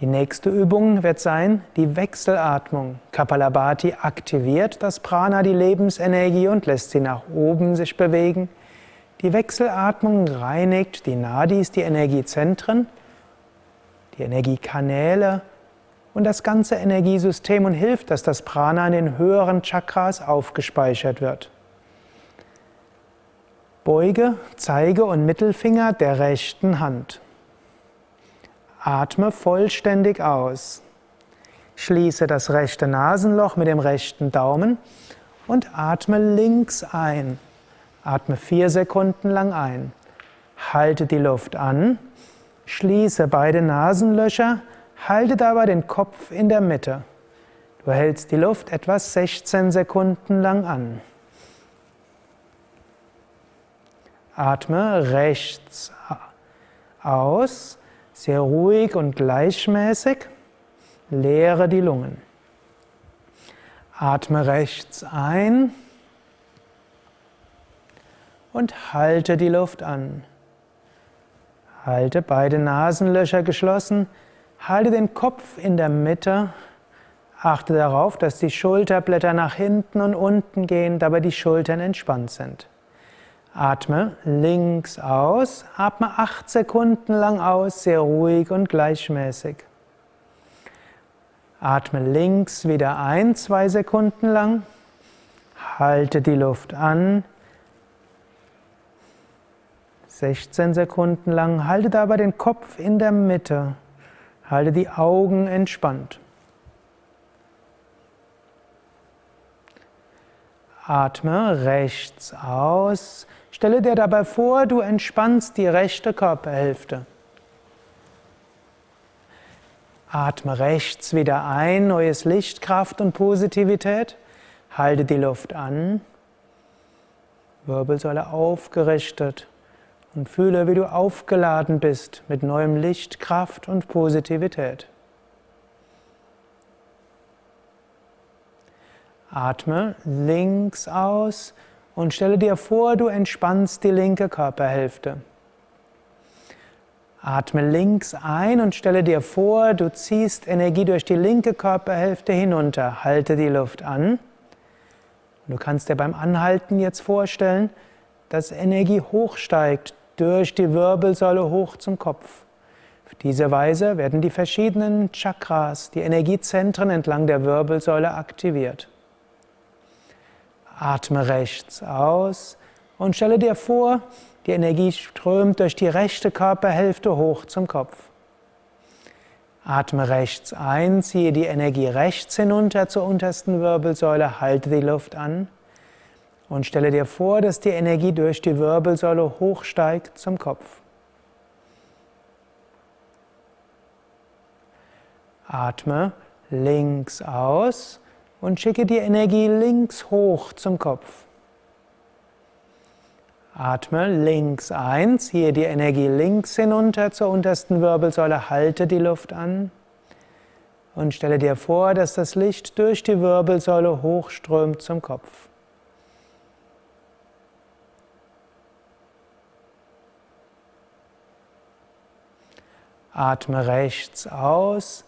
Die nächste Übung wird sein die Wechselatmung. Kapalabhati aktiviert das Prana, die Lebensenergie und lässt sie nach oben sich bewegen. Die Wechselatmung reinigt die Nadis, die Energiezentren, die Energiekanäle und das ganze Energiesystem und hilft, dass das Prana in den höheren Chakras aufgespeichert wird. Beuge Zeige und Mittelfinger der rechten Hand. Atme vollständig aus. Schließe das rechte Nasenloch mit dem rechten Daumen und atme links ein. Atme vier Sekunden lang ein. Halte die Luft an. Schließe beide Nasenlöcher. Halte dabei den Kopf in der Mitte. Du hältst die Luft etwa 16 Sekunden lang an. Atme rechts aus. Sehr ruhig und gleichmäßig. Leere die Lungen. Atme rechts ein und halte die Luft an. Halte beide Nasenlöcher geschlossen. Halte den Kopf in der Mitte. Achte darauf, dass die Schulterblätter nach hinten und unten gehen, dabei die Schultern entspannt sind. Atme links aus, atme acht Sekunden lang aus, sehr ruhig und gleichmäßig. Atme links wieder ein, zwei Sekunden lang. Halte die Luft an. 16 Sekunden lang. Halte dabei den Kopf in der Mitte. Halte die Augen entspannt. Atme rechts aus. Stelle dir dabei vor, du entspannst die rechte Körperhälfte. Atme rechts wieder ein, neues Licht, Kraft und Positivität. Halte die Luft an. Wirbelsäule aufgerichtet und fühle, wie du aufgeladen bist mit neuem Licht, Kraft und Positivität. Atme links aus und stelle dir vor, du entspannst die linke Körperhälfte. Atme links ein und stelle dir vor, du ziehst Energie durch die linke Körperhälfte hinunter. Halte die Luft an. Du kannst dir beim Anhalten jetzt vorstellen, dass Energie hochsteigt durch die Wirbelsäule hoch zum Kopf. Auf diese Weise werden die verschiedenen Chakras, die Energiezentren entlang der Wirbelsäule aktiviert. Atme rechts aus und stelle dir vor, die Energie strömt durch die rechte Körperhälfte hoch zum Kopf. Atme rechts ein, ziehe die Energie rechts hinunter zur untersten Wirbelsäule, halte die Luft an und stelle dir vor, dass die Energie durch die Wirbelsäule hochsteigt zum Kopf. Atme links aus und schicke die Energie links hoch zum Kopf. Atme links ein, ziehe die Energie links hinunter zur untersten Wirbelsäule, halte die Luft an und stelle dir vor, dass das Licht durch die Wirbelsäule hochströmt zum Kopf. Atme rechts aus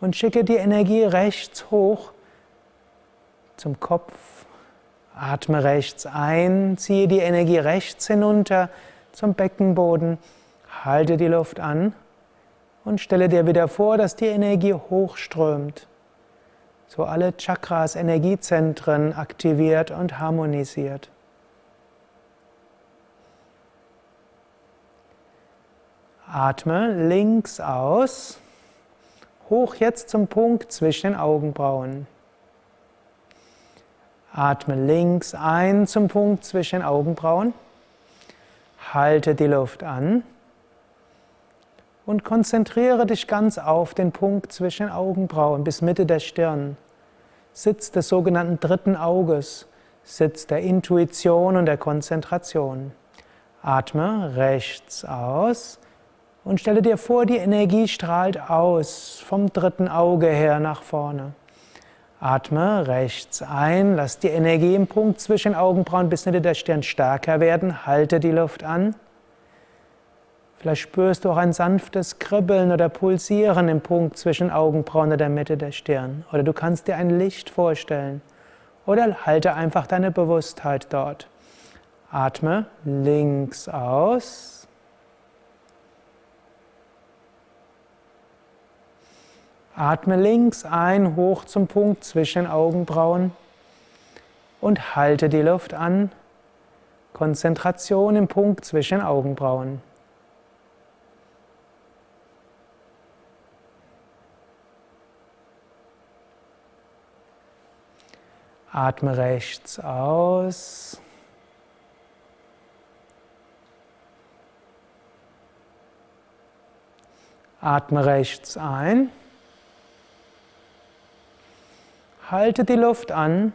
und schicke die Energie rechts hoch zum Kopf. Atme rechts ein, ziehe die Energie rechts hinunter zum Beckenboden, halte die Luft an und stelle dir wieder vor, dass die Energie hochströmt, so alle Chakras, Energiezentren aktiviert und harmonisiert. Atme links aus, hoch jetzt zum Punkt zwischen den Augenbrauen. Atme links ein zum Punkt zwischen den Augenbrauen. Halte die Luft an und konzentriere dich ganz auf den Punkt zwischen den Augenbrauen bis Mitte der Stirn. Sitz des sogenannten dritten Auges, Sitz der Intuition und der Konzentration. Atme rechts aus und stelle dir vor, die Energie strahlt aus vom dritten Auge her nach vorne. Atme rechts ein, lass die Energie im Punkt zwischen Augenbrauen bis Mitte der Stirn stärker werden, halte die Luft an. Vielleicht spürst du auch ein sanftes Kribbeln oder Pulsieren im Punkt zwischen Augenbrauen oder der Mitte der Stirn. Oder du kannst dir ein Licht vorstellen. Oder halte einfach deine Bewusstheit dort. Atme links aus. Atme links ein, hoch zum Punkt zwischen Augenbrauen und halte die Luft an. Konzentration im Punkt zwischen Augenbrauen. Atme rechts aus. Atme rechts ein. Halte die Luft an.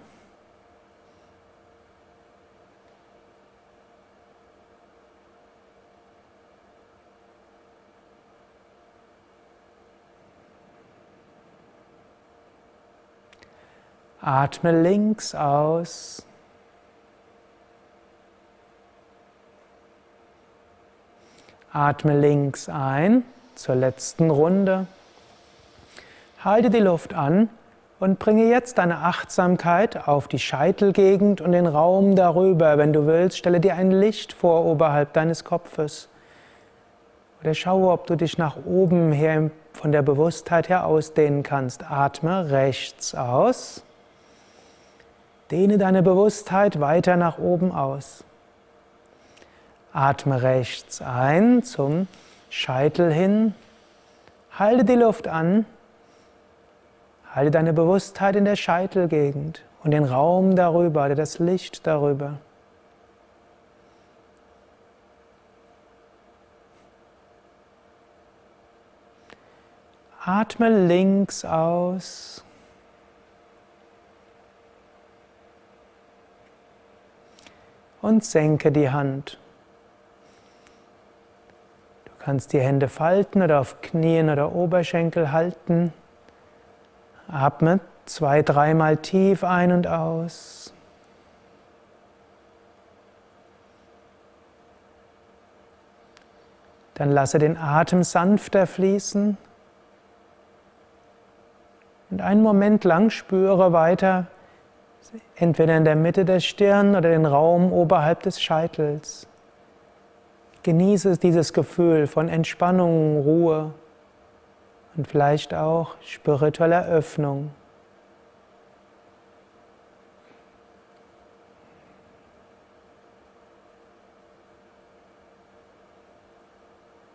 Atme links aus. Atme links ein zur letzten Runde. Halte die Luft an und bringe jetzt deine Achtsamkeit auf die Scheitelgegend und den Raum darüber. Wenn du willst, stelle dir ein Licht vor oberhalb deines Kopfes. Oder schaue, ob du dich nach oben her von der Bewusstheit her ausdehnen kannst. Atme rechts aus. Dehne deine Bewusstheit weiter nach oben aus. Atme rechts ein zum Scheitel hin. Halte die Luft an. Halte deine Bewusstheit in der Scheitelgegend und den Raum darüber oder das Licht darüber. Atme links aus. und senke die Hand. Du kannst die Hände falten oder auf Knien oder Oberschenkel halten. Atme zwei, dreimal tief ein und aus. Dann lasse den Atem sanfter fließen. Und einen Moment lang spüre weiter, entweder in der Mitte der Stirn oder den Raum oberhalb des Scheitels. Genieße dieses Gefühl von Entspannung, Ruhe und vielleicht auch spiritueller Öffnung.